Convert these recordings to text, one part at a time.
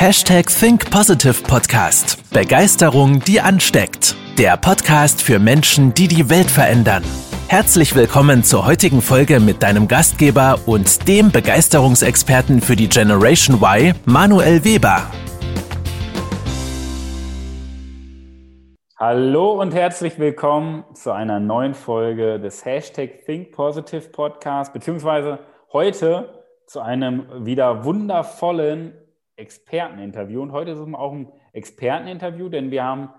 Hashtag Think Positive Podcast. Begeisterung, die ansteckt. Der Podcast für Menschen, die die Welt verändern. Herzlich willkommen zur heutigen Folge mit deinem Gastgeber und dem Begeisterungsexperten für die Generation Y, Manuel Weber. Hallo und herzlich willkommen zu einer neuen Folge des Hashtag Think Positive Podcast, beziehungsweise heute zu einem wieder wundervollen Experteninterview. Und heute ist es auch ein Experteninterview, denn wir haben,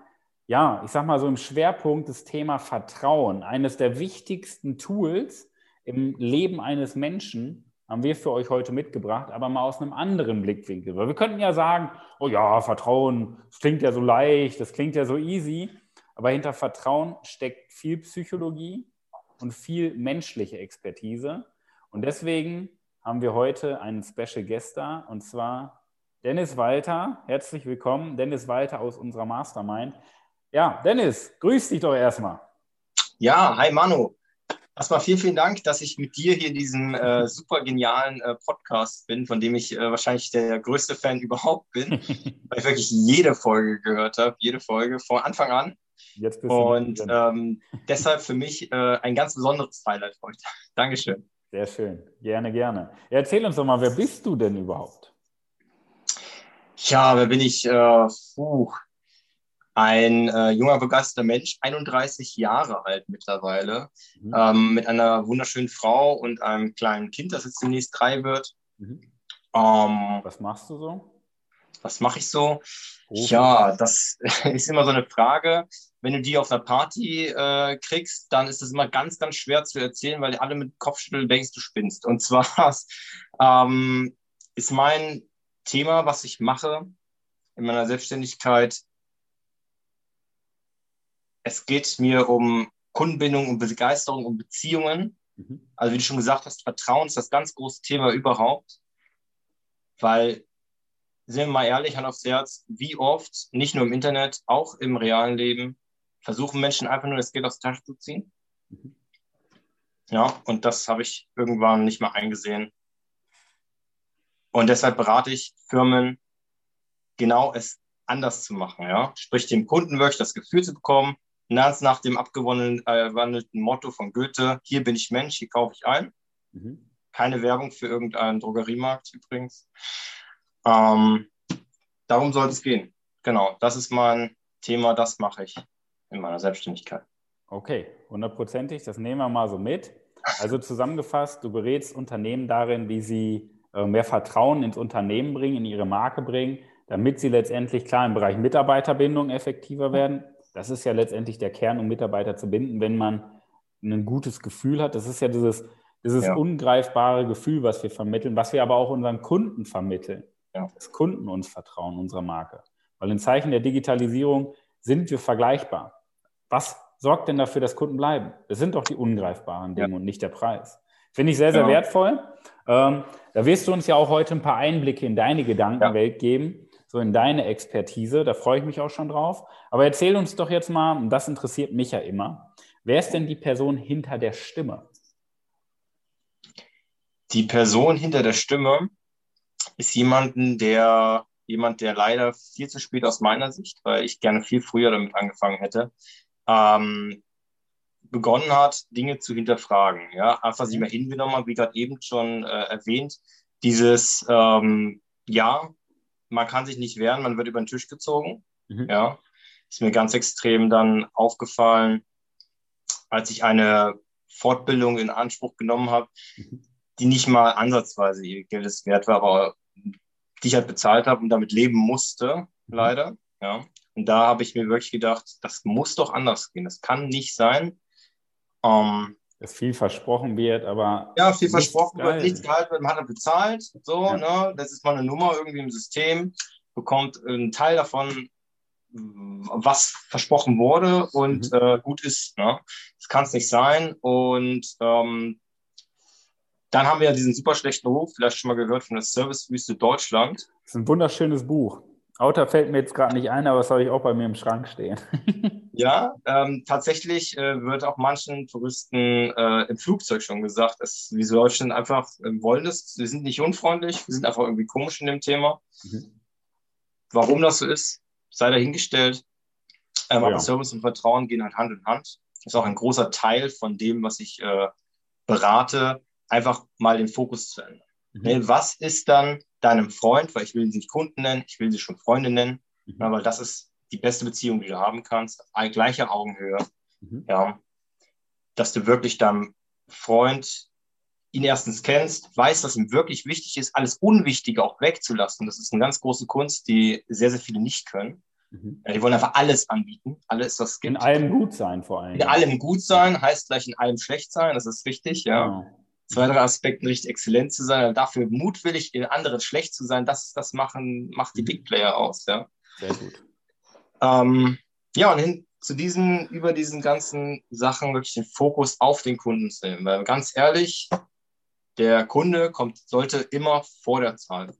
ja, ich sag mal so im Schwerpunkt das Thema Vertrauen. Eines der wichtigsten Tools im Leben eines Menschen haben wir für euch heute mitgebracht, aber mal aus einem anderen Blickwinkel. Weil wir könnten ja sagen, oh ja, Vertrauen, das klingt ja so leicht, das klingt ja so easy. Aber hinter Vertrauen steckt viel Psychologie und viel menschliche Expertise. Und deswegen haben wir heute einen Special Guest da, und zwar Dennis Walter, herzlich willkommen. Dennis Walter aus unserer Mastermind. Ja, Dennis, grüß dich doch erstmal. Ja, hi Manu. Erstmal vielen, vielen Dank, dass ich mit dir hier in diesem äh, super genialen äh, Podcast bin, von dem ich äh, wahrscheinlich der größte Fan überhaupt bin, weil ich wirklich jede Folge gehört habe, jede Folge von Anfang an. Jetzt bist Und ähm, deshalb für mich äh, ein ganz besonderes Highlight heute. Dankeschön. Sehr schön, gerne, gerne. Erzähl uns doch mal, wer bist du denn überhaupt? Ja, wer bin ich? Äh, puh, ein äh, junger, begeisterter Mensch, 31 Jahre alt mittlerweile, mhm. ähm, mit einer wunderschönen Frau und einem kleinen Kind, das jetzt demnächst drei wird. Mhm. Ähm, was machst du so? Was mache ich so? Oh. Ja, das ist immer so eine Frage. Wenn du die auf einer Party äh, kriegst, dann ist es immer ganz, ganz schwer zu erzählen, weil alle mit Kopfschütteln denkst, du spinnst. Und zwar ähm, ist mein Thema, was ich mache in meiner Selbstständigkeit. Es geht mir um Kundenbindung, um Begeisterung, um Beziehungen. Mhm. Also wie du schon gesagt hast, Vertrauen ist das ganz große Thema überhaupt. Weil, sind wir mal ehrlich, Hand aufs Herz, wie oft, nicht nur im Internet, auch im realen Leben, versuchen Menschen einfach nur das Geld aus der Tasche zu ziehen. Mhm. Ja, und das habe ich irgendwann nicht mehr eingesehen. Und deshalb berate ich Firmen, genau es anders zu machen. Ja? Sprich, dem Kunden wirklich das Gefühl zu bekommen, ganz nach dem abgewandelten Motto von Goethe, hier bin ich Mensch, hier kaufe ich ein. Mhm. Keine Werbung für irgendeinen Drogeriemarkt übrigens. Ähm, darum soll es gehen. Genau, das ist mein Thema, das mache ich in meiner Selbstständigkeit. Okay, hundertprozentig, das nehmen wir mal so mit. Also zusammengefasst, du berätst Unternehmen darin, wie sie äh, mehr Vertrauen ins Unternehmen bringen, in ihre Marke bringen, damit sie letztendlich klar im Bereich Mitarbeiterbindung effektiver werden. Das ist ja letztendlich der Kern, um Mitarbeiter zu binden, wenn man ein gutes Gefühl hat. Das ist ja dieses, dieses ja. ungreifbare Gefühl, was wir vermitteln, was wir aber auch unseren Kunden vermitteln. Ja. Dass Kunden uns vertrauen, unserer Marke. Weil in Zeichen der Digitalisierung sind wir vergleichbar. Was sorgt denn dafür, dass Kunden bleiben? Das sind doch die ungreifbaren Dinge ja. und nicht der Preis. Finde ich sehr, sehr genau. wertvoll. Ähm, da wirst du uns ja auch heute ein paar Einblicke in deine Gedankenwelt ja. geben, so in deine Expertise. Da freue ich mich auch schon drauf. Aber erzähl uns doch jetzt mal, und das interessiert mich ja immer, wer ist denn die Person hinter der Stimme? Die Person hinter der Stimme ist jemanden, der jemand, der leider viel zu spät aus meiner Sicht, weil ich gerne viel früher damit angefangen hätte, ähm, begonnen hat, Dinge zu hinterfragen. Ja, einfach sich mhm. mal hingenommen hat, wie gerade eben schon äh, erwähnt, dieses, ähm, ja, man kann sich nicht wehren, man wird über den Tisch gezogen. Mhm. Ja, ist mir ganz extrem dann aufgefallen, als ich eine Fortbildung in Anspruch genommen habe, mhm. die nicht mal ansatzweise ihr Geldes wert war, aber die ich halt bezahlt habe und damit leben musste, mhm. leider. Ja. Und da habe ich mir wirklich gedacht, das muss doch anders gehen. Das kann nicht sein, um, dass viel versprochen wird, aber. Ja, viel versprochen wird, nichts gehalten wird, man hat bezahlt. So, ja. ne? Das ist mal eine Nummer irgendwie im System, bekommt einen Teil davon, was versprochen wurde und mhm. äh, gut ist. Ne? Das kann es nicht sein. Und ähm, dann haben wir ja diesen super schlechten Ruf, vielleicht schon mal gehört von der Servicewüste Deutschland. Das ist ein wunderschönes Buch. Autor fällt mir jetzt gerade nicht ein, aber das habe ich auch bei mir im Schrank stehen. ja, ähm, tatsächlich äh, wird auch manchen Touristen äh, im Flugzeug schon gesagt, dass wir Deutschen einfach äh, wollen das. Wir sind nicht unfreundlich, wir sind einfach irgendwie komisch in dem Thema. Mhm. warum das so ist, sei dahingestellt. Ähm, ja. Aber Service und Vertrauen gehen halt Hand in Hand. Das ist auch ein großer Teil von dem, was ich äh, berate, einfach mal den Fokus zu ändern. Mhm. Ne, was ist dann deinem Freund, weil ich will sie nicht Kunden nennen, ich will sie schon Freunde nennen, mhm. weil das ist die beste Beziehung, die du haben kannst, gleiche Augenhöhe. Mhm. Ja, dass du wirklich deinem Freund ihn erstens kennst, weißt, was ihm wirklich wichtig ist, alles Unwichtige auch wegzulassen. Das ist eine ganz große Kunst, die sehr, sehr viele nicht können. Mhm. Ja, die wollen einfach alles anbieten, alles, was es gibt. In allem gut sein vor allem. In allem gut sein heißt gleich in allem schlecht sein, das ist richtig, ja. Genau. Zwei, drei Aspekten richtig exzellent zu sein, dafür mutwillig in anderen schlecht zu sein, das, das machen, macht die mhm. Big Player aus, ja. Sehr gut. Ähm, ja, und hin zu diesen, über diesen ganzen Sachen wirklich den Fokus auf den Kunden zu nehmen. Weil ganz ehrlich, der Kunde kommt, sollte immer vor der Zahl.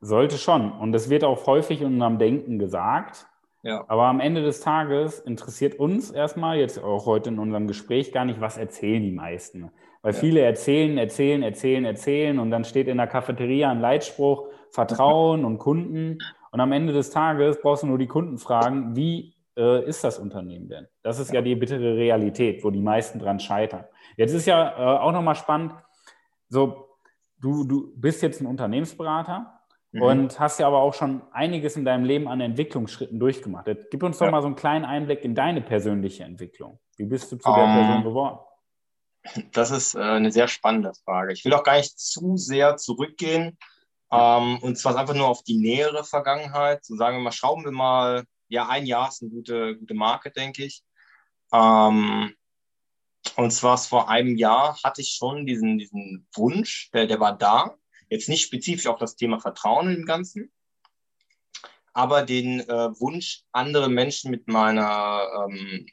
Sollte schon. Und das wird auch häufig in unserem Denken gesagt. Ja. Aber am Ende des Tages interessiert uns erstmal, jetzt auch heute in unserem Gespräch, gar nicht, was erzählen die meisten. Weil ja. viele erzählen, erzählen, erzählen, erzählen und dann steht in der Cafeteria ein Leitspruch, Vertrauen und Kunden. Und am Ende des Tages brauchst du nur die Kunden fragen, wie äh, ist das Unternehmen denn? Das ist ja. ja die bittere Realität, wo die meisten dran scheitern. Jetzt ist ja äh, auch nochmal spannend, so, du, du bist jetzt ein Unternehmensberater mhm. und hast ja aber auch schon einiges in deinem Leben an Entwicklungsschritten durchgemacht. Jetzt gib uns doch ja. mal so einen kleinen Einblick in deine persönliche Entwicklung. Wie bist du zu der um, ähm, Person geworden? Das ist äh, eine sehr spannende Frage. Ich will auch gar nicht zu sehr zurückgehen. Ähm, und zwar einfach nur auf die nähere Vergangenheit. So sagen wir mal, schrauben wir mal, ja, ein Jahr ist eine gute, gute Marke, denke ich. Ähm, und zwar vor einem Jahr hatte ich schon diesen, diesen Wunsch, der, der war da. Jetzt nicht spezifisch auf das Thema Vertrauen im Ganzen, aber den äh, Wunsch, andere Menschen mit meiner ähm,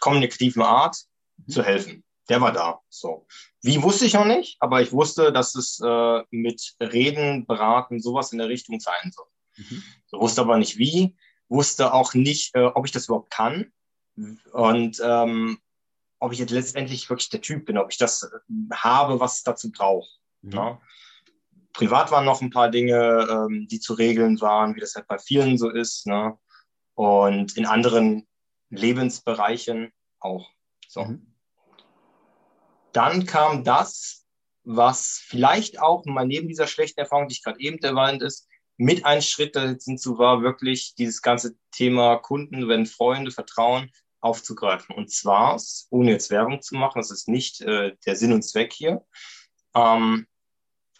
kommunikativen Art mhm. zu helfen. Der war da. So. Wie wusste ich noch nicht, aber ich wusste, dass es äh, mit Reden, Beraten, sowas in der Richtung sein soll. Mhm. So, wusste aber nicht wie, wusste auch nicht, äh, ob ich das überhaupt kann. Und ähm, ob ich jetzt letztendlich wirklich der Typ bin, ob ich das äh, habe, was es dazu braucht. Mhm. Ne? Privat waren noch ein paar Dinge, ähm, die zu regeln waren, wie das halt bei vielen so ist. Ne? Und in anderen Lebensbereichen auch. So. Mhm. Dann kam das, was vielleicht auch mal neben dieser schlechten Erfahrung, die ich gerade eben erwähnt ist, mit ein Schritt dazu war, wirklich dieses ganze Thema Kunden, wenn Freunde, Vertrauen, aufzugreifen. Und zwar, ohne jetzt Werbung zu machen, das ist nicht äh, der Sinn und Zweck hier, ähm,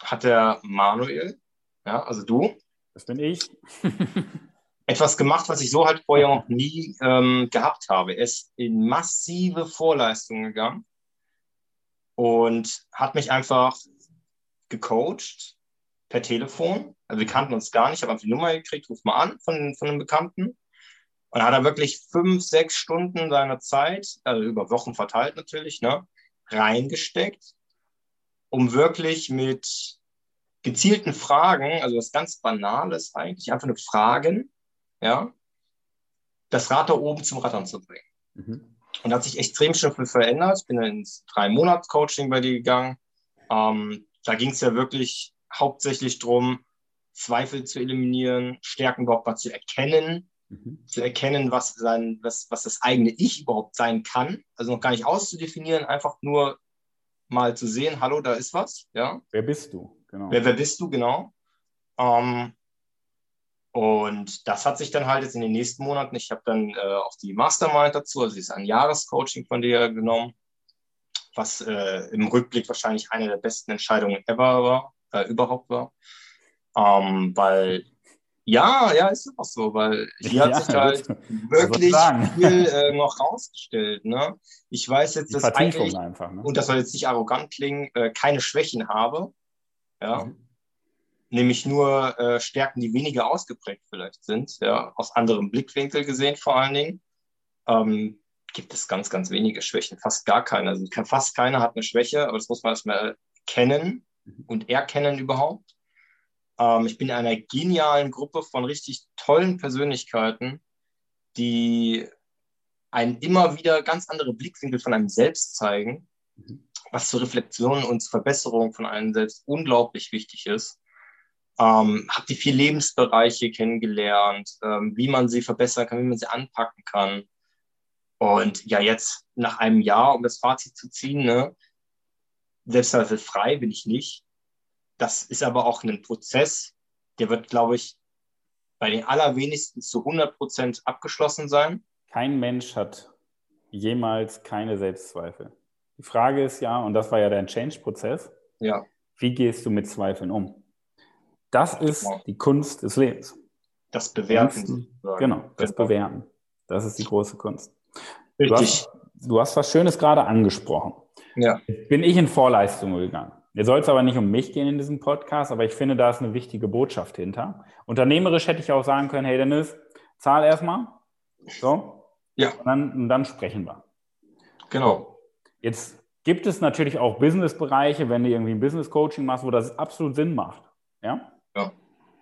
hat der Manuel, ja, also du, das bin ich, etwas gemacht, was ich so halt vorher noch nie ähm, gehabt habe. Er ist in massive Vorleistungen gegangen und hat mich einfach gecoacht per Telefon. Also wir kannten uns gar nicht, ich habe einfach die Nummer gekriegt, ruf mal an von, von einem Bekannten. Und hat er wirklich fünf, sechs Stunden seiner Zeit, also über Wochen verteilt natürlich, ne, reingesteckt, um wirklich mit gezielten Fragen, also was ganz Banales eigentlich, einfach nur Fragen, ja, das Rad da oben zum Rattern zu bringen. Mhm. Und hat sich extrem schon viel verändert. Ich bin ins Drei-Monats-Coaching bei dir gegangen. Ähm, da ging es ja wirklich hauptsächlich darum, Zweifel zu eliminieren, Stärken überhaupt mal zu erkennen, mhm. zu erkennen, was, sein, was, was das eigene Ich überhaupt sein kann. Also noch gar nicht auszudefinieren, einfach nur mal zu sehen, hallo, da ist was. Ja? Wer bist du? Genau. Wer, wer bist du, genau. Ähm, und das hat sich dann halt jetzt in den nächsten Monaten, ich habe dann äh, auch die Mastermind dazu, also ist ein Jahrescoaching von dir genommen, was äh, im Rückblick wahrscheinlich eine der besten Entscheidungen ever war, äh, überhaupt war. Ähm, weil ja, ja, ist auch so, weil hier ja, hat sich halt wirklich viel äh, noch rausgestellt. Ne? Ich weiß jetzt, dass eigentlich, einfach, ne? und das soll jetzt nicht arrogant klingen, äh, keine Schwächen habe. Ja. Mhm. Nämlich nur äh, Stärken, die weniger ausgeprägt vielleicht sind, ja, aus anderem Blickwinkel gesehen vor allen Dingen. Ähm, gibt es ganz, ganz wenige Schwächen, fast gar keine. Also fast keiner hat eine Schwäche, aber das muss man erstmal kennen mhm. und erkennen überhaupt. Ähm, ich bin in einer genialen Gruppe von richtig tollen Persönlichkeiten, die einen immer wieder ganz andere Blickwinkel von einem selbst zeigen, mhm. was zur Reflexion und zur Verbesserung von einem selbst unglaublich wichtig ist. Ähm, habe die vier Lebensbereiche kennengelernt, ähm, wie man sie verbessern kann, wie man sie anpacken kann. Und ja, jetzt nach einem Jahr, um das Fazit zu ziehen, ne, frei bin ich nicht. Das ist aber auch ein Prozess, der wird, glaube ich, bei den allerwenigsten zu 100 Prozent abgeschlossen sein. Kein Mensch hat jemals keine Selbstzweifel. Die Frage ist ja, und das war ja dein Change-Prozess, ja. wie gehst du mit Zweifeln um? Das ist genau. die Kunst des Lebens. Das Bewerten. Genau, das genau. Bewerten. Das ist die große Kunst. Richtig. Du hast, du hast was Schönes gerade angesprochen. Ja. Bin ich in Vorleistungen gegangen. Jetzt soll es aber nicht um mich gehen in diesem Podcast, aber ich finde, da ist eine wichtige Botschaft hinter. Unternehmerisch hätte ich auch sagen können, hey Dennis, zahl erstmal. So. Ja. Und dann, und dann sprechen wir. Genau. Jetzt gibt es natürlich auch Businessbereiche, wenn du irgendwie ein Business-Coaching machst, wo das absolut Sinn macht. Ja? Ja.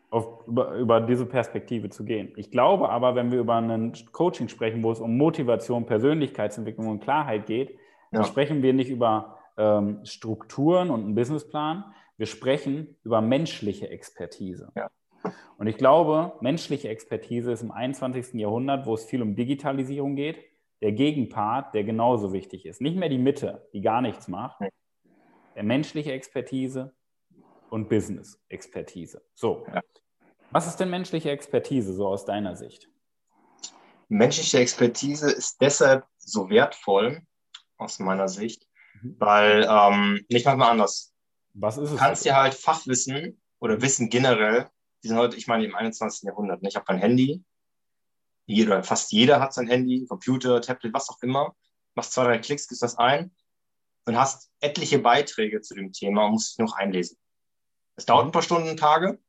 Auf, über, über diese Perspektive zu gehen. Ich glaube aber, wenn wir über ein Coaching sprechen, wo es um Motivation, Persönlichkeitsentwicklung und Klarheit geht, ja. dann sprechen wir nicht über ähm, Strukturen und einen Businessplan. Wir sprechen über menschliche Expertise. Ja. Und ich glaube, menschliche Expertise ist im 21. Jahrhundert, wo es viel um Digitalisierung geht, der Gegenpart, der genauso wichtig ist. Nicht mehr die Mitte, die gar nichts macht. Der menschliche Expertise und Business-Expertise. So. Ja. Was ist denn menschliche Expertise so aus deiner Sicht? Menschliche Expertise ist deshalb so wertvoll aus meiner Sicht, Mhm. Weil, ähm, nicht mal anders. Was ist es? Du kannst dir halt Fachwissen oder Wissen generell, die sind heute, ich meine, im 21. Jahrhundert. Ne? Ich habe kein Handy. Jeder, fast jeder hat sein Handy, Computer, Tablet, was auch immer. Machst zwei, drei Klicks, gibst das ein und hast etliche Beiträge zu dem Thema und musst dich noch einlesen. Es dauert ein paar Stunden, Tage,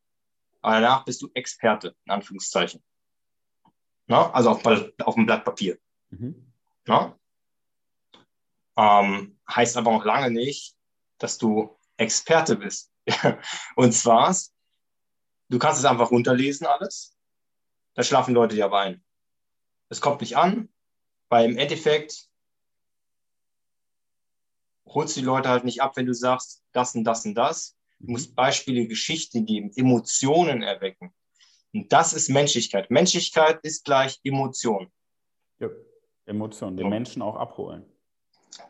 aber danach bist du Experte, in Anführungszeichen. Na? Also auf, auf dem Blatt Papier. Mhm. Na? Ähm, heißt aber auch lange nicht, dass du Experte bist. und zwar, du kannst es einfach runterlesen alles, da schlafen Leute ja ein. Es kommt nicht an, weil im Endeffekt holst du die Leute halt nicht ab, wenn du sagst, das und das und das. Du musst mhm. Beispiele, Geschichte geben, Emotionen erwecken. Und das ist Menschlichkeit. Menschlichkeit ist gleich Emotion. Ja, Emotion, den Menschen auch abholen.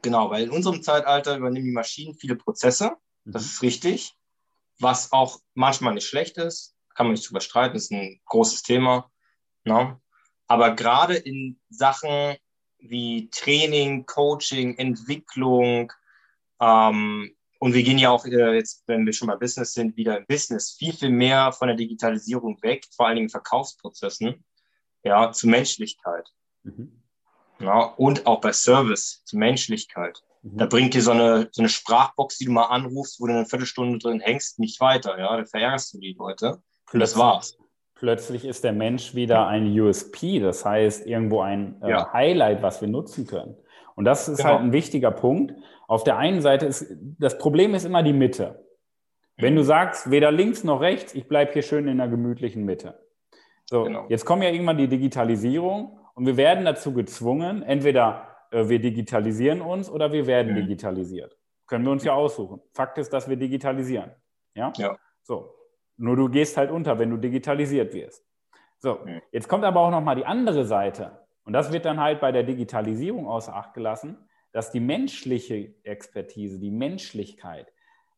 Genau, weil in unserem Zeitalter übernehmen die Maschinen viele Prozesse. Das mhm. ist richtig. Was auch manchmal nicht schlecht ist, kann man nicht drüber streiten, ist ein großes Thema. Ne? Aber gerade in Sachen wie Training, Coaching, Entwicklung, ähm, und wir gehen ja auch äh, jetzt, wenn wir schon bei Business sind, wieder im Business viel, viel mehr von der Digitalisierung weg, vor allen Dingen Verkaufsprozessen, ja, zu Menschlichkeit. Mhm. Ja, und auch bei Service, zur Menschlichkeit. Mhm. Da bringt dir so eine, so eine Sprachbox, die du mal anrufst, wo du eine Viertelstunde drin hängst, nicht weiter. Ja, da verärgerst du die Leute. Und das war's. Plötzlich ist der Mensch wieder ein USP, das heißt irgendwo ein äh, ja. Highlight, was wir nutzen können. Und das ist genau. halt ein wichtiger Punkt. Auf der einen Seite ist, das Problem ist immer die Mitte. Wenn du sagst, weder links noch rechts, ich bleibe hier schön in der gemütlichen Mitte. So, genau. jetzt kommt ja irgendwann die Digitalisierung und wir werden dazu gezwungen, entweder äh, wir digitalisieren uns oder wir werden mhm. digitalisiert. Können wir uns ja aussuchen. Fakt ist, dass wir digitalisieren. Ja? ja. So. Nur du gehst halt unter, wenn du digitalisiert wirst. So, mhm. jetzt kommt aber auch nochmal die andere Seite. Und das wird dann halt bei der Digitalisierung außer Acht gelassen, dass die menschliche Expertise, die Menschlichkeit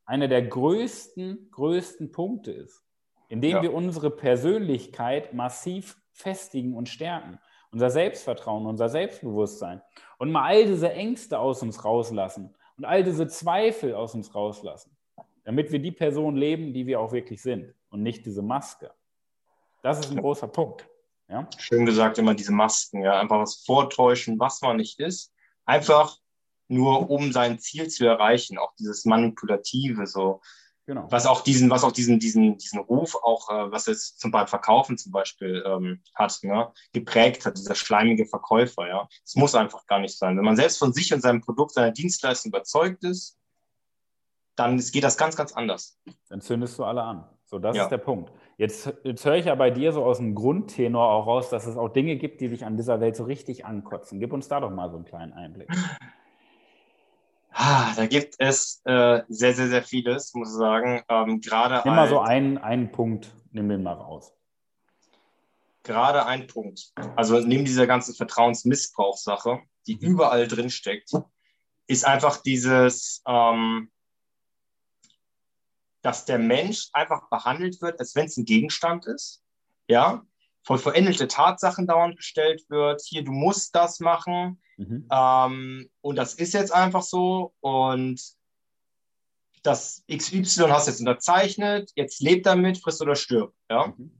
einer der größten, größten Punkte ist, indem ja. wir unsere Persönlichkeit massiv festigen und stärken unser Selbstvertrauen, unser Selbstbewusstsein und mal all diese Ängste aus uns rauslassen und all diese Zweifel aus uns rauslassen, damit wir die Person leben, die wir auch wirklich sind und nicht diese Maske. Das ist ein großer Punkt. Ja? Schön gesagt, immer diese Masken, ja, einfach was vortäuschen, was man nicht ist, einfach nur um sein Ziel zu erreichen, auch dieses Manipulative, so Genau. Was auch diesen, was auch diesen, diesen, diesen Ruf auch, äh, was es zum Beispiel Verkaufen zum Beispiel ähm, hat, ne, geprägt hat, dieser schleimige Verkäufer, ja. Es muss einfach gar nicht sein. Wenn man selbst von sich und seinem Produkt, seiner Dienstleistung überzeugt ist, dann geht das ganz, ganz anders. Dann zündest du alle an. So, das ja. ist der Punkt. Jetzt, jetzt höre ich ja bei dir so aus dem Grundtenor auch raus, dass es auch Dinge gibt, die dich an dieser Welt so richtig ankotzen. Gib uns da doch mal so einen kleinen Einblick. Ah, da gibt es äh, sehr, sehr, sehr vieles, muss ich sagen. Ähm, gerade nimm mal so einen, einen Punkt, nimm den mal raus. Gerade ein Punkt. Also neben dieser ganzen Vertrauensmissbrauchssache, die mhm. überall drin steckt, ist einfach dieses, ähm, dass der Mensch einfach behandelt wird, als wenn es ein Gegenstand ist. Ja, vor verändelte Tatsachen dauernd gestellt wird. Hier, du musst das machen. Mhm. Ähm, und das ist jetzt einfach so. Und das XY hast jetzt unterzeichnet, jetzt lebt damit, frisst oder stirbt. Ja? Mhm.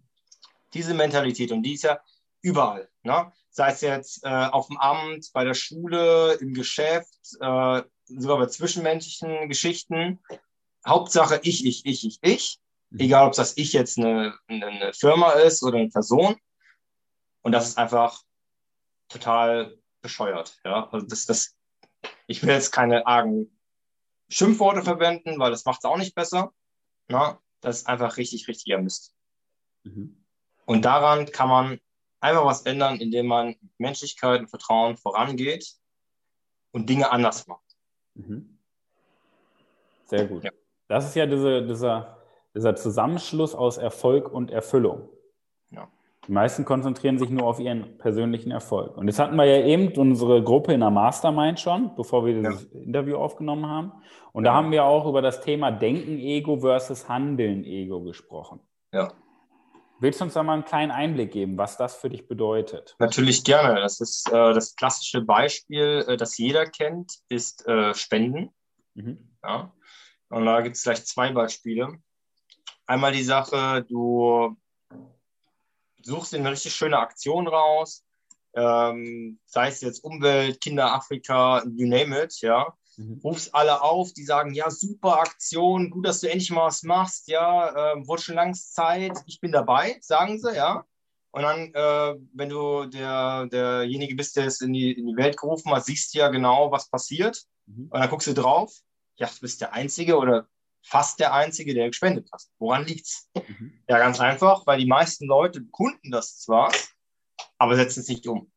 Diese Mentalität, und die ist ja überall. Ne? Sei es jetzt äh, auf dem Amt, bei der Schule, im Geschäft, äh, sogar bei zwischenmenschlichen Geschichten. Hauptsache ich, ich, ich, ich, ich. Mhm. Egal, ob das ich jetzt eine, eine Firma ist oder eine Person. Und das ist einfach total bescheuert. Ja? Also das, das, ich will jetzt keine argen Schimpfworte verwenden, weil das macht es auch nicht besser. Na? Das ist einfach richtig, richtiger Mist. Mhm. Und daran kann man einfach was ändern, indem man Menschlichkeit und Vertrauen vorangeht und Dinge anders macht. Mhm. Sehr gut. Ja. Das ist ja diese, dieser, dieser Zusammenschluss aus Erfolg und Erfüllung. Die meisten konzentrieren sich nur auf ihren persönlichen Erfolg. Und das hatten wir ja eben unsere Gruppe in der Mastermind schon, bevor wir das ja. Interview aufgenommen haben. Und ja. da haben wir auch über das Thema Denken-Ego versus Handeln-Ego gesprochen. Ja. Willst du uns da mal einen kleinen Einblick geben, was das für dich bedeutet? Natürlich gerne. Das ist äh, das klassische Beispiel, äh, das jeder kennt, ist äh, Spenden. Mhm. Ja. Und da gibt es gleich zwei Beispiele. Einmal die Sache, du suchst dir eine richtig schöne Aktion raus, ähm, sei es jetzt Umwelt, Kinder, Afrika, you name it, ja. Mhm. Rufst alle auf, die sagen, ja, super Aktion, gut, dass du endlich mal was machst, ja, äh, wurde schon lange Zeit, ich bin dabei, sagen sie, ja. Und dann, äh, wenn du der, derjenige bist, der es in die, in die Welt gerufen hat, siehst du ja genau, was passiert. Mhm. Und dann guckst du drauf, ja, du bist der Einzige oder fast der Einzige, der gespendet hat. Woran liegt's? Mhm. Ja, ganz einfach, weil die meisten Leute kunden das zwar, aber setzen es nicht um.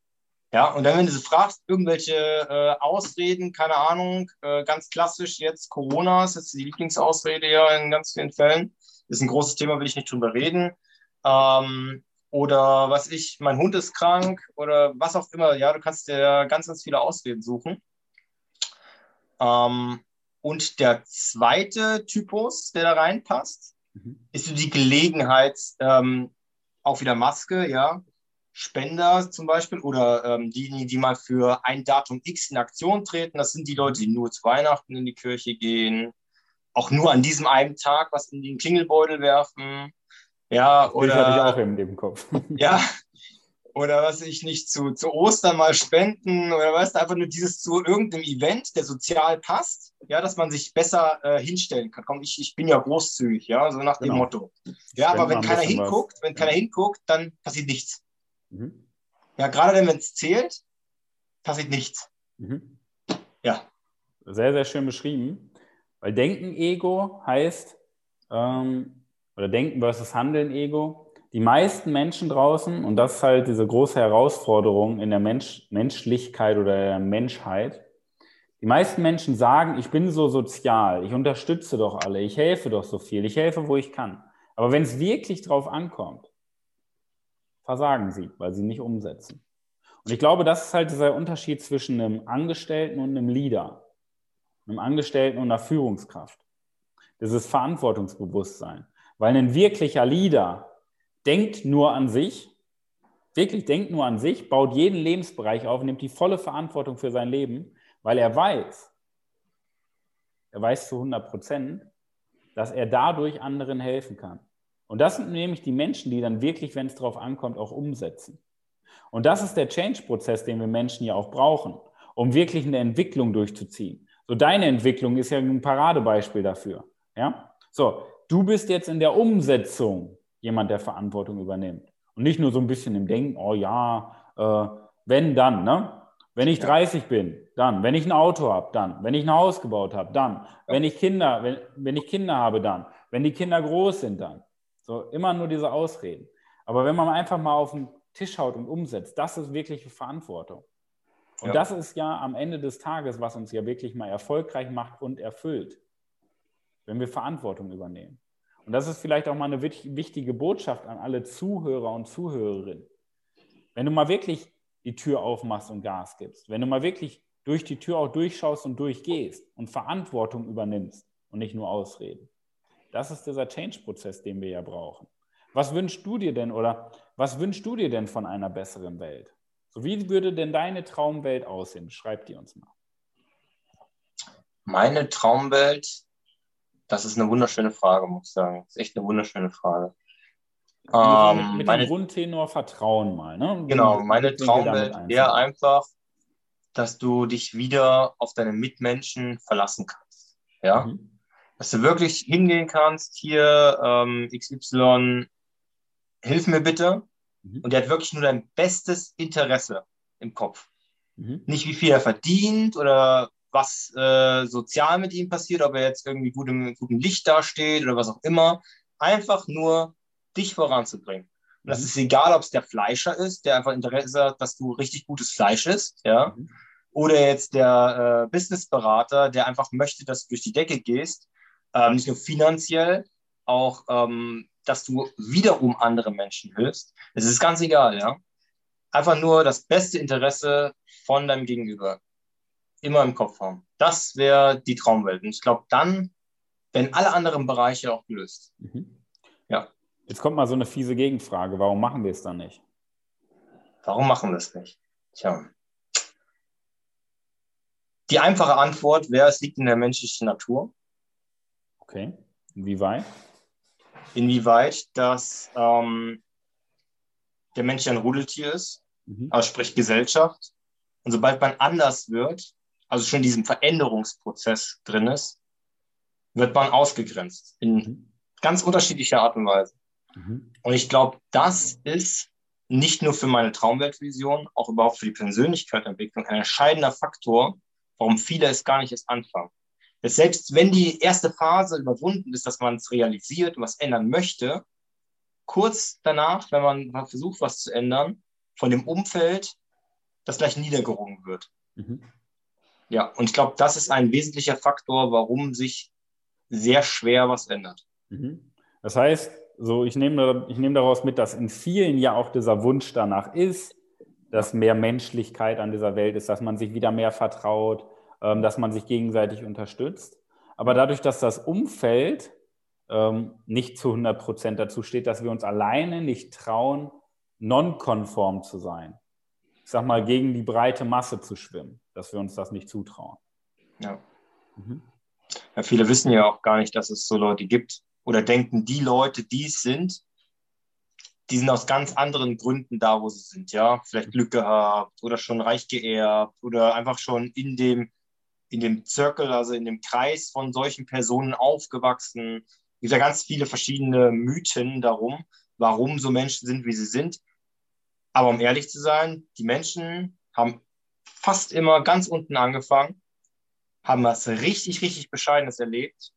Ja, und dann, wenn du sie fragst, irgendwelche äh, Ausreden, keine Ahnung, äh, ganz klassisch jetzt Corona ist jetzt die Lieblingsausrede ja in ganz vielen Fällen. Ist ein großes Thema, will ich nicht drüber reden. Ähm, oder was ich, mein Hund ist krank oder was auch immer. Ja, du kannst dir ganz, ganz viele Ausreden suchen. Ähm, und der zweite Typus, der da reinpasst, mhm. ist so die Gelegenheit, ähm, auch wieder Maske, ja, Spender zum Beispiel oder ähm, diejenigen, die mal für ein Datum X in Aktion treten. Das sind die Leute, die nur zu Weihnachten in die Kirche gehen, auch nur an diesem einen Tag was in den Klingelbeutel werfen. Ja, oder. Das hatte ich auch im, im Kopf. Ja, oder was ich nicht zu, zu Ostern mal spenden oder weißt du, einfach nur dieses zu irgendeinem Event, der sozial passt, ja, dass man sich besser äh, hinstellen kann. Komm, ich, ich bin ja großzügig, ja, so nach dem genau. Motto. Ja, aber wenn keiner hinguckt, was. wenn keiner ja. hinguckt, dann passiert nichts. Mhm. Ja, gerade wenn es zählt, passiert nichts. Mhm. Ja. Sehr, sehr schön beschrieben. Weil Denken-Ego heißt, ähm, oder Denken versus Handeln-Ego, die meisten Menschen draußen, und das ist halt diese große Herausforderung in der Mensch Menschlichkeit oder der Menschheit, die meisten Menschen sagen, ich bin so sozial, ich unterstütze doch alle, ich helfe doch so viel, ich helfe, wo ich kann. Aber wenn es wirklich drauf ankommt, versagen sie, weil sie nicht umsetzen. Und ich glaube, das ist halt dieser Unterschied zwischen einem Angestellten und einem Leader, einem Angestellten und einer Führungskraft. Das ist Verantwortungsbewusstsein. Weil ein wirklicher Leader denkt nur an sich, wirklich denkt nur an sich, baut jeden Lebensbereich auf, nimmt die volle Verantwortung für sein Leben, weil er weiß, er weiß zu 100 Prozent, dass er dadurch anderen helfen kann. Und das sind nämlich die Menschen, die dann wirklich, wenn es darauf ankommt, auch umsetzen. Und das ist der Change-Prozess, den wir Menschen ja auch brauchen, um wirklich eine Entwicklung durchzuziehen. So deine Entwicklung ist ja ein Paradebeispiel dafür. Ja? So, du bist jetzt in der Umsetzung jemand, der Verantwortung übernimmt. Und nicht nur so ein bisschen im Denken, oh ja, äh, wenn dann, ne? Wenn ich 30 bin, dann. Wenn ich ein Auto habe, dann. Wenn ich ein Haus gebaut habe, dann. Wenn ich Kinder, wenn, wenn ich Kinder habe, dann. Wenn die Kinder groß sind, dann. So immer nur diese Ausreden. Aber wenn man einfach mal auf den Tisch haut und umsetzt, das ist wirkliche Verantwortung. Und ja. das ist ja am Ende des Tages, was uns ja wirklich mal erfolgreich macht und erfüllt, wenn wir Verantwortung übernehmen. Und das ist vielleicht auch mal eine wichtige Botschaft an alle Zuhörer und Zuhörerinnen. Wenn du mal wirklich die Tür aufmachst und Gas gibst, wenn du mal wirklich durch die Tür auch durchschaust und durchgehst und Verantwortung übernimmst und nicht nur Ausreden. Das ist dieser Change-Prozess, den wir ja brauchen. Was wünschst du dir denn oder was wünschst du dir denn von einer besseren Welt? So wie würde denn deine Traumwelt aussehen? Schreib die uns mal. Meine Traumwelt, das ist eine wunderschöne Frage, muss ich sagen. Das ist echt eine wunderschöne Frage. Ähm, mit meine, dem Grundtenor Vertrauen mal. Ne? Genau, meine Traumwelt wäre einfach, dass du dich wieder auf deine Mitmenschen verlassen kannst. Ja? Mhm. Dass du wirklich hingehen kannst, hier ähm, XY, hilf mir bitte. Mhm. Und der hat wirklich nur dein bestes Interesse im Kopf. Mhm. Nicht wie viel er verdient oder was äh, sozial mit ihm passiert, ob er jetzt irgendwie gut im guten Licht dasteht oder was auch immer. Einfach nur dich voranzubringen. Und das mhm. ist egal, ob es der Fleischer ist, der einfach Interesse hat, dass du richtig gutes Fleisch isst, ja. Mhm. Oder jetzt der äh, Businessberater, der einfach möchte, dass du durch die Decke gehst, ähm, nicht nur finanziell, auch, ähm, dass du wiederum andere Menschen hilfst. Es ist ganz egal, ja. Einfach nur das beste Interesse von deinem Gegenüber immer im Kopf haben. Das wäre die Traumwelt. Und ich glaube, dann werden alle anderen Bereiche auch gelöst. Mhm. Ja. Jetzt kommt mal so eine fiese Gegenfrage. Warum machen wir es dann nicht? Warum machen wir es nicht? Tja. Die einfache Antwort wäre, es liegt in der menschlichen Natur. Okay. Inwieweit? Inwieweit, dass ähm, der Mensch ein Rudeltier ist, mhm. also sprich Gesellschaft. Und sobald man anders wird, also schon in diesem Veränderungsprozess drin ist, wird man ausgegrenzt in mhm. ganz unterschiedlicher Art und Weise. Mhm. Und ich glaube, das ist nicht nur für meine Traumweltvision, auch überhaupt für die Persönlichkeitsentwicklung ein entscheidender Faktor, warum viele es gar nicht erst anfangen. Dass selbst wenn die erste Phase überwunden ist, dass man es realisiert und was ändern möchte, kurz danach, wenn man versucht, was zu ändern, von dem Umfeld das gleich niedergerungen wird. Mhm. Ja, und ich glaube, das ist ein wesentlicher Faktor, warum sich sehr schwer was ändert. Mhm. Das heißt, so ich nehme, ich nehme daraus mit, dass in vielen ja auch dieser Wunsch danach ist, dass mehr Menschlichkeit an dieser Welt ist, dass man sich wieder mehr vertraut, ähm, dass man sich gegenseitig unterstützt. Aber dadurch, dass das Umfeld ähm, nicht zu 100 Prozent dazu steht, dass wir uns alleine nicht trauen, nonkonform zu sein. Ich sag mal, gegen die breite Masse zu schwimmen, dass wir uns das nicht zutrauen. Ja. Mhm. ja viele wissen ja auch gar nicht, dass es so Leute gibt oder denken, die Leute, die es sind, die sind aus ganz anderen Gründen da, wo sie sind, ja. Vielleicht Glück gehabt oder schon reich geerbt oder einfach schon in dem, in dem Circle, also in dem Kreis von solchen Personen aufgewachsen. Es gibt ja ganz viele verschiedene Mythen darum, warum so Menschen sind, wie sie sind. Aber um ehrlich zu sein, die Menschen haben fast immer ganz unten angefangen, haben was richtig, richtig Bescheidenes erlebt,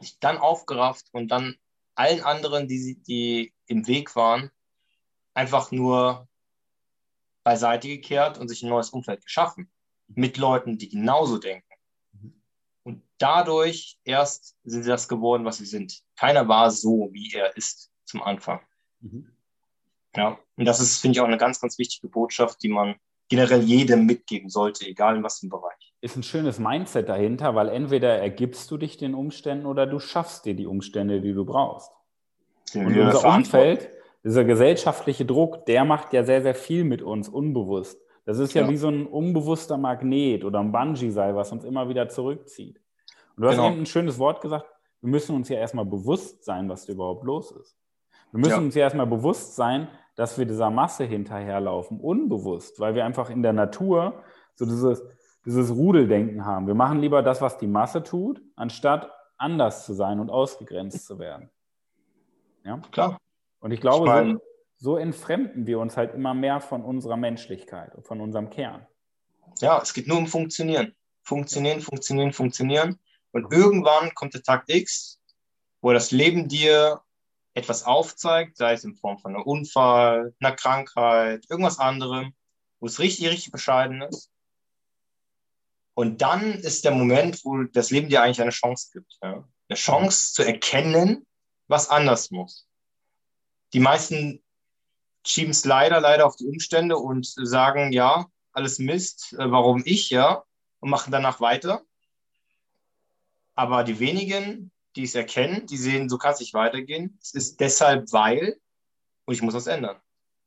sich dann aufgerafft und dann allen anderen, die, die im Weg waren, einfach nur beiseite gekehrt und sich ein neues Umfeld geschaffen. Mit Leuten, die genauso denken. Und dadurch erst sind sie das geworden, was sie sind. Keiner war so, wie er ist zum Anfang. Mhm. Ja, und das ist, finde ich, auch eine ganz, ganz wichtige Botschaft, die man generell jedem mitgeben sollte, egal in was einem Bereich. Ist ein schönes Mindset dahinter, weil entweder ergibst du dich den Umständen oder du schaffst dir die Umstände, die du brauchst. Und unser Umfeld, dieser gesellschaftliche Druck, der macht ja sehr, sehr viel mit uns unbewusst. Das ist ja, ja. wie so ein unbewusster Magnet oder ein Bungee-Seil, was uns immer wieder zurückzieht. Und du hast genau. eben ein schönes Wort gesagt, wir müssen uns ja erstmal bewusst sein, was da überhaupt los ist. Wir müssen ja. uns ja erstmal bewusst sein, dass wir dieser Masse hinterherlaufen, unbewusst, weil wir einfach in der Natur so dieses, dieses Rudeldenken haben. Wir machen lieber das, was die Masse tut, anstatt anders zu sein und ausgegrenzt zu werden. Ja? Klar. Und ich glaube, so, so entfremden wir uns halt immer mehr von unserer Menschlichkeit und von unserem Kern. Ja, es geht nur um Funktionieren. Funktionieren, funktionieren, funktionieren. Und irgendwann kommt der Tag X, wo das Leben dir etwas aufzeigt, sei es in Form von einem Unfall, einer Krankheit, irgendwas anderem, wo es richtig, richtig bescheiden ist. Und dann ist der Moment, wo das Leben dir eigentlich eine Chance gibt. Ja? Eine Chance zu erkennen, was anders muss. Die meisten schieben es leider, leider auf die Umstände und sagen, ja, alles Mist, äh, warum ich, ja, und machen danach weiter. Aber die wenigen, die es erkennen, die sehen, so kann es nicht weitergehen. Es ist deshalb, weil, und ich muss das ändern.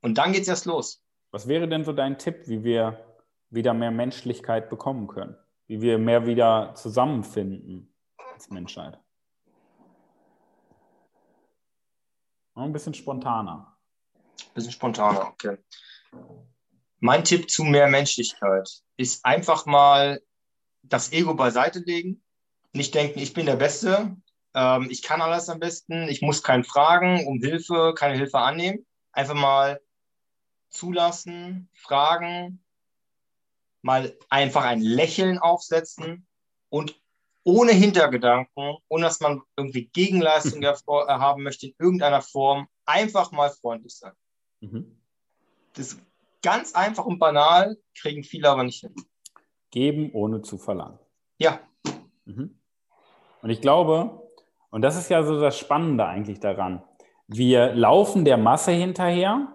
Und dann geht es erst los. Was wäre denn so dein Tipp, wie wir wieder mehr Menschlichkeit bekommen können? Wie wir mehr wieder zusammenfinden als Menschheit? Ein bisschen spontaner. Ein bisschen spontaner, okay. Mein Tipp zu mehr Menschlichkeit ist einfach mal das Ego beiseite legen. Nicht denken, ich bin der Beste, ähm, ich kann alles am besten, ich muss keinen fragen um Hilfe, keine Hilfe annehmen. Einfach mal zulassen, fragen, mal einfach ein Lächeln aufsetzen und ohne Hintergedanken, ohne dass man irgendwie Gegenleistung haben möchte in irgendeiner Form, einfach mal freundlich sein. Mhm. Das ist ganz einfach und banal, kriegen viele aber nicht hin. Geben ohne zu verlangen. Ja. Mhm. Und ich glaube, und das ist ja so das Spannende eigentlich daran, wir laufen der Masse hinterher,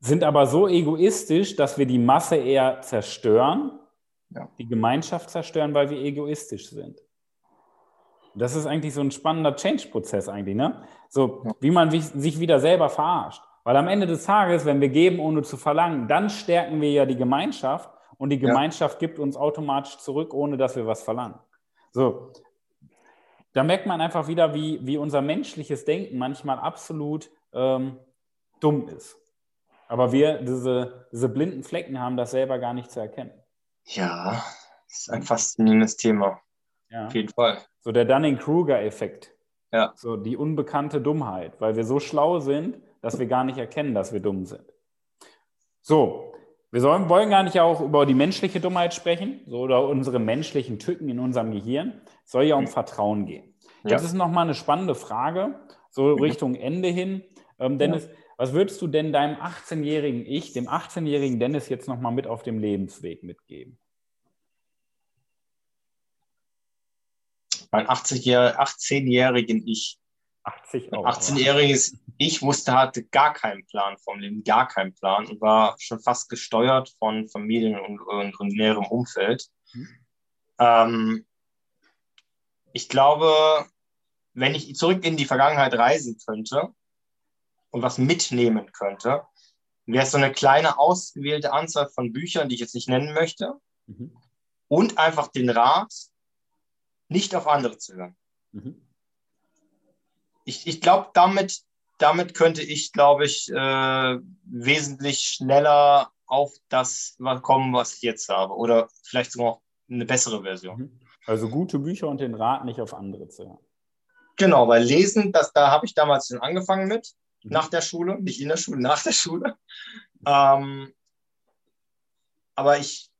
sind aber so egoistisch, dass wir die Masse eher zerstören, ja. die Gemeinschaft zerstören, weil wir egoistisch sind. Das ist eigentlich so ein spannender Change-Prozess eigentlich, ne? So, ja. wie man sich wieder selber verarscht. Weil am Ende des Tages, wenn wir geben, ohne zu verlangen, dann stärken wir ja die Gemeinschaft und die Gemeinschaft ja. gibt uns automatisch zurück, ohne dass wir was verlangen. So, da merkt man einfach wieder, wie, wie unser menschliches Denken manchmal absolut ähm, dumm ist. Aber wir diese, diese blinden Flecken haben, das selber gar nicht zu erkennen. Ja, das ist ein faszinierendes Thema. Ja. Auf jeden Fall. So der Dunning-Kruger-Effekt. Ja. So die unbekannte Dummheit, weil wir so schlau sind, dass wir gar nicht erkennen, dass wir dumm sind. So, wir sollen, wollen gar nicht auch über die menschliche Dummheit sprechen, so oder unsere menschlichen Tücken in unserem Gehirn. Es soll ja um Vertrauen gehen. Ja. Das ist nochmal eine spannende Frage, so mhm. Richtung Ende hin. Ähm, Dennis, ja. was würdest du denn deinem 18-jährigen Ich, dem 18-jährigen Dennis jetzt nochmal mit auf dem Lebensweg mitgeben? Mein 18-jährigen Ich. 80 auch. 18-jähriges Ich wusste, hatte gar keinen Plan vom Leben, gar keinen Plan und war schon fast gesteuert von Familien und, und, und näherem Umfeld. Mhm. Ähm, ich glaube, wenn ich zurück in die Vergangenheit reisen könnte und was mitnehmen könnte, wäre es so eine kleine ausgewählte Anzahl von Büchern, die ich jetzt nicht nennen möchte, mhm. und einfach den Rat, nicht auf andere zu hören. Mhm. Ich, ich glaube, damit, damit könnte ich, glaube ich, äh, wesentlich schneller auf das kommen, was ich jetzt habe. Oder vielleicht sogar noch eine bessere Version. Mhm. Also gute Bücher und den Rat nicht auf andere zu hören. Genau, weil Lesen, das, da habe ich damals schon angefangen mit, mhm. nach der Schule, nicht in der Schule, nach der Schule. Ähm, aber ich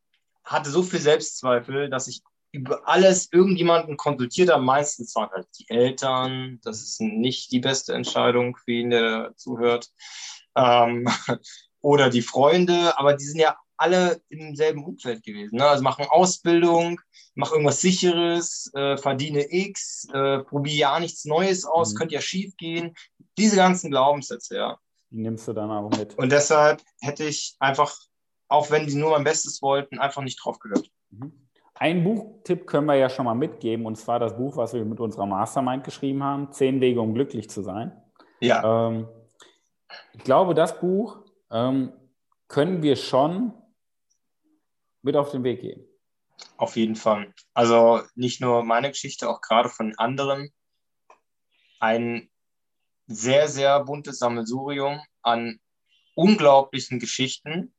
hatte so viel Selbstzweifel, dass ich über alles irgendjemanden konsultiert habe. Meistens waren halt die Eltern. Das ist nicht die beste Entscheidung für ihn, der zuhört. Ähm, oder die Freunde, aber die sind ja alle im selben Umfeld gewesen. Ne? Also machen Ausbildung, mach irgendwas Sicheres, äh, verdiene X, äh, probiere ja nichts Neues aus, mhm. könnte ja schief gehen. Diese ganzen Glaubenssätze, ja. Die nimmst du dann auch mit. Und deshalb hätte ich einfach, auch wenn die nur mein Bestes wollten, einfach nicht drauf gehört. Mhm. Ein Buchtipp können wir ja schon mal mitgeben, und zwar das Buch, was wir mit unserer Mastermind geschrieben haben, Zehn Wege, um glücklich zu sein. Ja. Ähm, ich glaube, das Buch ähm, können wir schon mit auf den Weg gehen. Auf jeden Fall. Also nicht nur meine Geschichte, auch gerade von anderen. Ein sehr, sehr buntes Sammelsurium an unglaublichen Geschichten,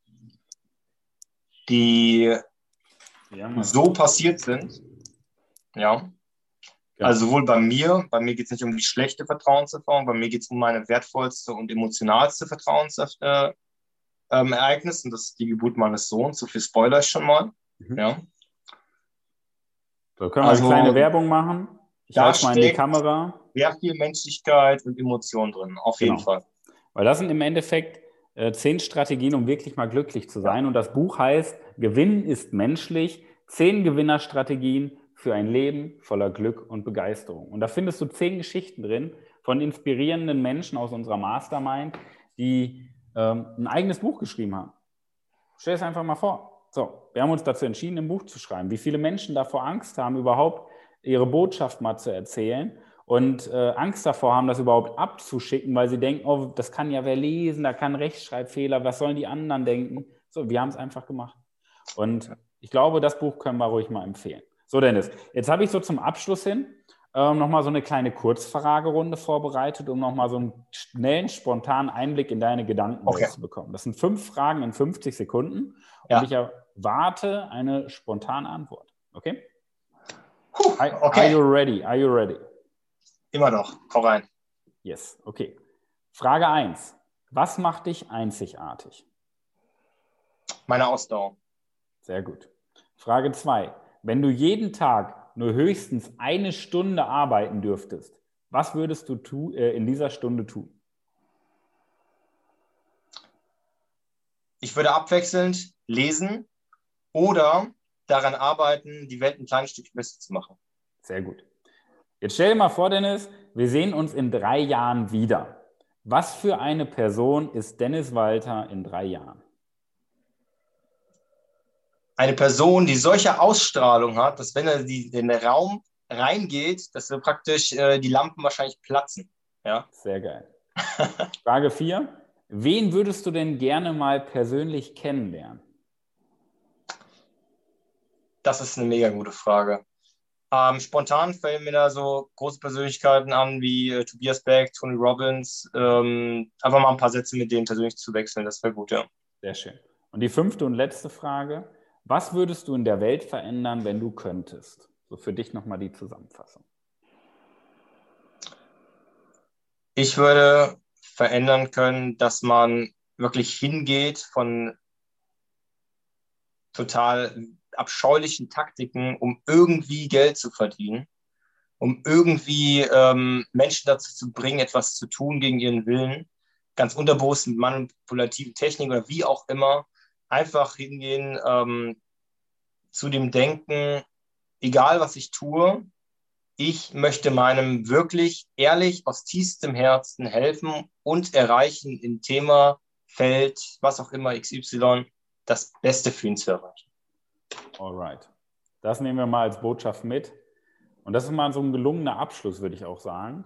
die ja, so passiert sind. Ja. ja. Also sowohl bei mir, bei mir geht es nicht um die schlechte Vertrauenserfahrung, bei mir geht es um meine wertvollste und emotionalste Vertrauenserfahrung. Ähm, Ereignis und das ist die Geburt meines Sohns. So viel Spoiler ich schon mal. Mhm. Ja. So können wir also, eine kleine Werbung machen. Ich halte mal in die Kamera. Sehr viel Menschlichkeit und Emotion drin, auf jeden genau. Fall. Weil das sind im Endeffekt äh, zehn Strategien, um wirklich mal glücklich zu sein. Und das Buch heißt Gewinn ist menschlich, Zehn Gewinnerstrategien für ein Leben voller Glück und Begeisterung. Und da findest du zehn Geschichten drin von inspirierenden Menschen aus unserer Mastermind, die ähm, ein eigenes Buch geschrieben haben. Stell es einfach mal vor. So, wir haben uns dazu entschieden, ein Buch zu schreiben. Wie viele Menschen davor Angst haben, überhaupt ihre Botschaft mal zu erzählen und äh, Angst davor haben, das überhaupt abzuschicken, weil sie denken, oh, das kann ja wer lesen, da kann Rechtschreibfehler, was sollen die anderen denken? So, wir haben es einfach gemacht. Und ich glaube, das Buch können wir ruhig mal empfehlen. So, Dennis, jetzt habe ich so zum Abschluss hin ähm, nochmal so eine kleine Kurzfragerunde vorbereitet, um nochmal so einen schnellen, spontanen Einblick in deine Gedanken okay. zu bekommen. Das sind fünf Fragen in 50 Sekunden ja. und ich erwarte eine spontane Antwort. Okay? Puh, okay. Are you ready? Are you ready? Immer noch. Hau rein. Yes, okay. Frage 1. Was macht dich einzigartig? Meine Ausdauer. Sehr gut. Frage 2. Wenn du jeden Tag nur höchstens eine Stunde arbeiten dürftest, was würdest du äh, in dieser Stunde tun? Ich würde abwechselnd lesen oder daran arbeiten, die Welt ein kleines Stück besser zu machen. Sehr gut. Jetzt stell dir mal vor, Dennis, wir sehen uns in drei Jahren wieder. Was für eine Person ist Dennis Walter in drei Jahren? Eine Person, die solche Ausstrahlung hat, dass wenn er in den Raum reingeht, dass wir praktisch äh, die Lampen wahrscheinlich platzen. Ja? Sehr geil. Frage 4. Wen würdest du denn gerne mal persönlich kennenlernen? Das ist eine mega gute Frage. Ähm, spontan fallen mir da so große Persönlichkeiten an wie äh, Tobias Beck, Tony Robbins. Ähm, einfach mal ein paar Sätze mit denen persönlich zu wechseln, das wäre gut, ja. Sehr schön. Und die fünfte und letzte Frage. Was würdest du in der Welt verändern, wenn du könntest? So für dich nochmal die Zusammenfassung. Ich würde verändern können, dass man wirklich hingeht von total abscheulichen Taktiken, um irgendwie Geld zu verdienen, um irgendwie ähm, Menschen dazu zu bringen, etwas zu tun gegen ihren Willen, ganz unterbewusst mit manipulativen Techniken oder wie auch immer, einfach hingehen ähm, zu dem Denken, egal was ich tue, ich möchte meinem wirklich ehrlich aus tiefstem Herzen helfen und erreichen im Thema, Feld, was auch immer, XY, das Beste für ihn zu erreichen. Alright. Das nehmen wir mal als Botschaft mit. Und das ist mal so ein gelungener Abschluss, würde ich auch sagen,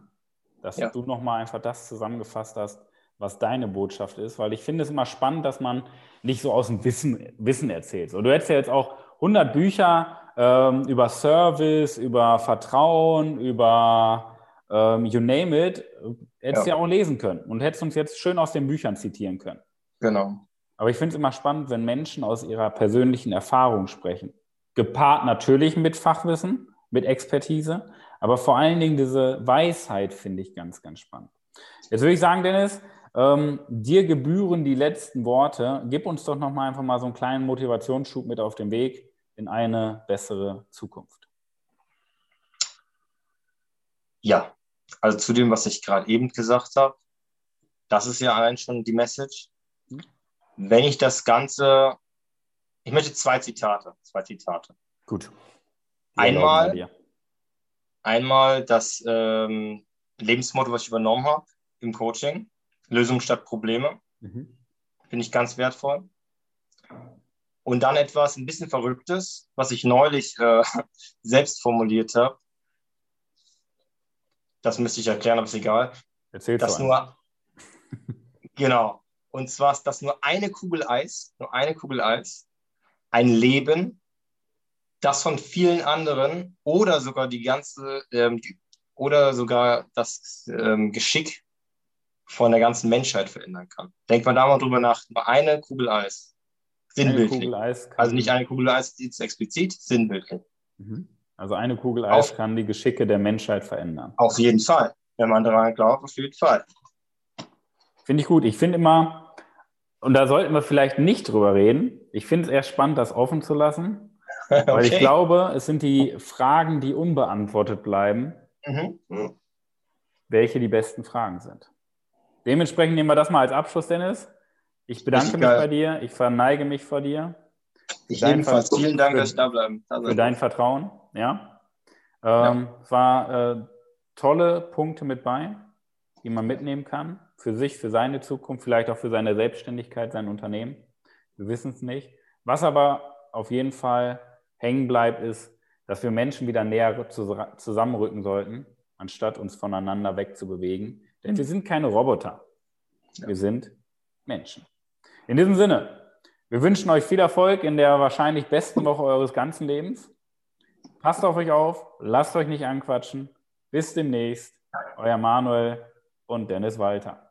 dass ja. du nochmal einfach das zusammengefasst hast, was deine Botschaft ist, weil ich finde es immer spannend, dass man nicht so aus dem Wissen, Wissen erzählt. Und du hättest ja jetzt auch 100 Bücher ähm, über Service, über Vertrauen, über ähm, you name it, hättest ja. ja auch lesen können und hättest uns jetzt schön aus den Büchern zitieren können. Genau. Aber ich finde es immer spannend, wenn Menschen aus ihrer persönlichen Erfahrung sprechen. Gepaart natürlich mit Fachwissen, mit Expertise, aber vor allen Dingen diese Weisheit finde ich ganz, ganz spannend. Jetzt würde ich sagen, Dennis, ähm, dir gebühren die letzten Worte. Gib uns doch noch mal einfach mal so einen kleinen Motivationsschub mit auf den Weg in eine bessere Zukunft. Ja, also zu dem, was ich gerade eben gesagt habe, das ist ja allein schon die Message wenn ich das Ganze, ich möchte zwei Zitate, zwei Zitate. Gut. einmal, einmal das ähm, Lebensmotto, was ich übernommen habe im Coaching, Lösung statt Probleme. Mhm. Finde ich ganz wertvoll. Und dann etwas ein bisschen Verrücktes, was ich neulich äh, selbst formuliert habe. Das müsste ich erklären, aber ist egal. Erzähl das nur. genau. Und zwar ist das nur eine Kugel Eis, nur eine Kugel Eis, ein Leben, das von vielen anderen oder sogar die ganze ähm, oder sogar das ähm, Geschick von der ganzen Menschheit verändern kann. Denkt man da mal drüber nach. Nur eine Kugel Eis. Sinnbildlich. Kugel Eis also nicht eine Kugel Eis jetzt explizit, sinnbildlich. Mhm. Also eine Kugel Eis auf, kann die Geschicke der Menschheit verändern. Auf jeden Fall. Wenn man daran glaubt, auf jeden Fall. Finde ich gut. Ich finde immer, und da sollten wir vielleicht nicht drüber reden. Ich finde es eher spannend, das offen zu lassen. okay. Weil ich glaube, es sind die Fragen, die unbeantwortet bleiben, mhm. welche die besten Fragen sind. Dementsprechend nehmen wir das mal als Abschluss, Dennis. Ich bedanke mich bei dir. Ich verneige mich vor dir. Ich ebenfalls. Vielen Dank, dass ich da bleiben. Für dein Vertrauen, ja. Ähm, ja. Es war äh, tolle Punkte mit bei, die man mitnehmen kann. Für sich, für seine Zukunft, vielleicht auch für seine Selbstständigkeit, sein Unternehmen. Wir wissen es nicht. Was aber auf jeden Fall hängen bleibt, ist, dass wir Menschen wieder näher zusammenrücken sollten, anstatt uns voneinander wegzubewegen. Denn wir sind keine Roboter. Wir sind Menschen. In diesem Sinne, wir wünschen euch viel Erfolg in der wahrscheinlich besten Woche eures ganzen Lebens. Passt auf euch auf, lasst euch nicht anquatschen. Bis demnächst. Euer Manuel und Dennis Walter.